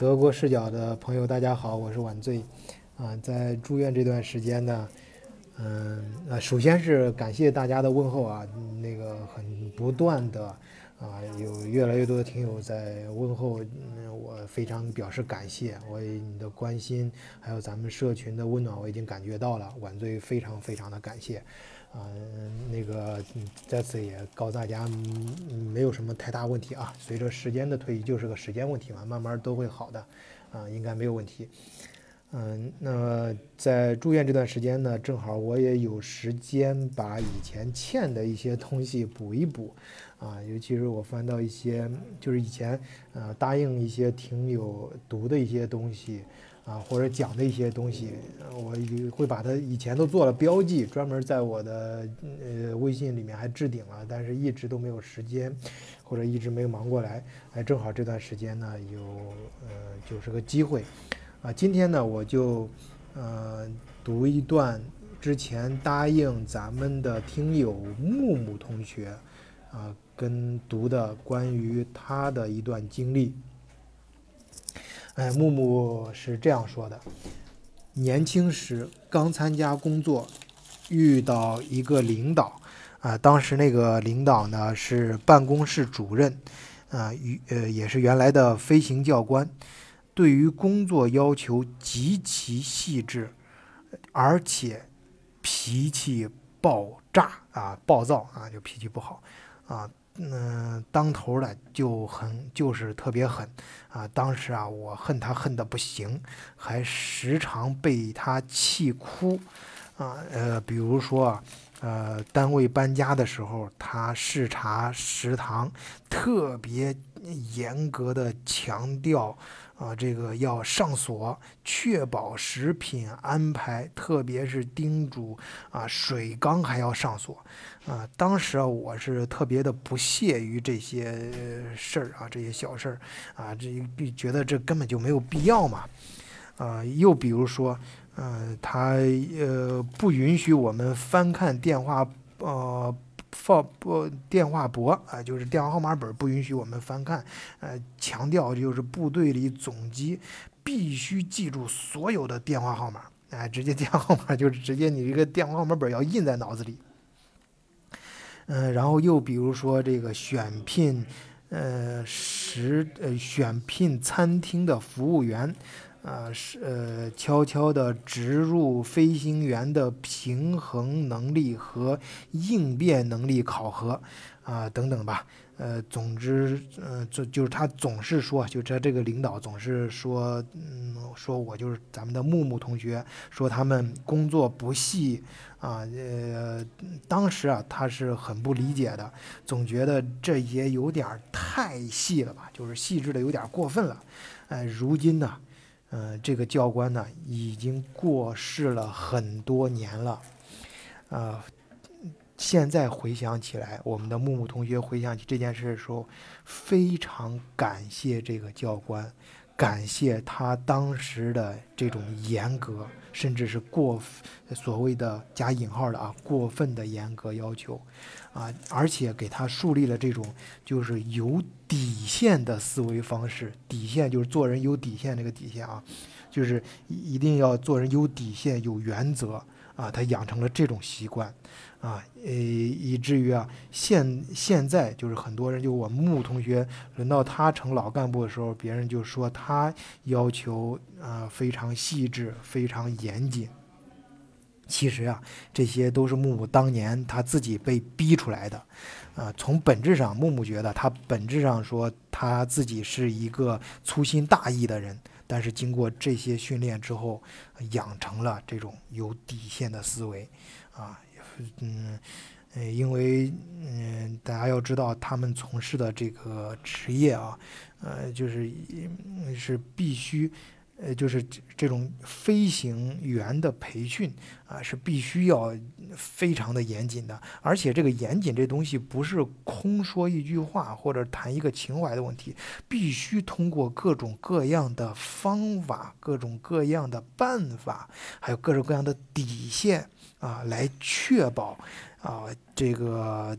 德国视角的朋友，大家好，我是晚醉。啊，在住院这段时间呢，嗯，呃，首先是感谢大家的问候啊，那个很不断的啊，有越来越多的听友在问候，嗯，我非常表示感谢，我你的关心，还有咱们社群的温暖，我已经感觉到了，晚醉非常非常的感谢。啊，那个在此也告诉大家，嗯没有什么太大问题啊。随着时间的推移，就是个时间问题嘛，慢慢都会好的，啊，应该没有问题。嗯，那在住院这段时间呢，正好我也有时间把以前欠的一些东西补一补，啊，尤其是我翻到一些就是以前呃答应一些听友读的一些东西。啊，或者讲的一些东西，我会把它以前都做了标记，专门在我的呃微信里面还置顶了，但是一直都没有时间，或者一直没有忙过来。哎，正好这段时间呢，有呃就是个机会，啊，今天呢我就呃读一段之前答应咱们的听友木木同学啊跟读的关于他的一段经历。哎，木木是这样说的：年轻时刚参加工作，遇到一个领导，啊，当时那个领导呢是办公室主任，啊，与呃也是原来的飞行教官，对于工作要求极其细致，而且脾气爆炸啊，暴躁啊，就脾气不好，啊。嗯，当头的就很就是特别狠啊！当时啊，我恨他恨得不行，还时常被他气哭啊。呃，比如说，呃，单位搬家的时候，他视察食堂，特别严格的强调。啊，这个要上锁，确保食品安排，特别是叮嘱啊，水缸还要上锁。啊，当时啊，我是特别的不屑于这些事儿啊，这些小事儿啊，这觉得这根本就没有必要嘛。啊，又比如说，嗯，他呃不允许我们翻看电话，呃。放不电话簿啊，就是电话号码本不允许我们翻看，呃，强调就是部队里总机必须记住所有的电话号码，哎，直接电话号码就是直接你这个电话号码本要印在脑子里。嗯，然后又比如说这个选聘，呃，食呃选聘餐厅的服务员。啊，是呃，悄悄地植入飞行员的平衡能力和应变能力考核，啊，等等吧。呃，总之，呃，就就是他总是说，就这这个领导总是说，嗯，说我就是咱们的木木同学，说他们工作不细，啊，呃，当时啊，他是很不理解的，总觉得这也有点太细了吧，就是细致的有点过分了。哎，如今呢？嗯，这个教官呢已经过世了很多年了，啊，现在回想起来，我们的木木同学回想起这件事的时候，非常感谢这个教官，感谢他当时的这种严格，甚至是过所谓的加引号的啊过分的严格要求。啊，而且给他树立了这种就是有底线的思维方式，底线就是做人有底线那个底线啊，就是一定要做人有底线、有原则啊。他养成了这种习惯，啊，呃，以至于啊，现现在就是很多人，就我穆同学，轮到他成老干部的时候，别人就说他要求啊非常细致、非常严谨。其实啊，这些都是木木当年他自己被逼出来的，啊，从本质上，木木觉得他本质上说他自己是一个粗心大意的人，但是经过这些训练之后，养成了这种有底线的思维，啊，嗯，因为嗯，大家要知道他们从事的这个职业啊，呃，就是是必须。呃，就是这这种飞行员的培训啊，是必须要非常的严谨的。而且这个严谨这东西不是空说一句话或者谈一个情怀的问题，必须通过各种各样的方法、各种各样的办法，还有各种各样的底线啊，来确保啊这个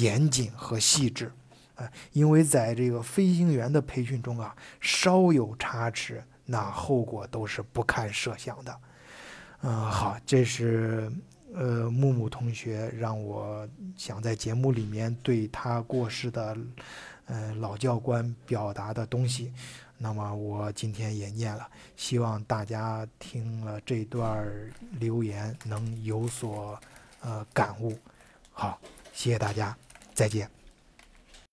严谨和细致啊，因为在这个飞行员的培训中啊，稍有差池，那后果都是不堪设想的。嗯，好，这是呃木木同学让我想在节目里面对他过世的呃老教官表达的东西。那么我今天也念了，希望大家听了这段留言能有所呃感悟。好，谢谢大家，再见。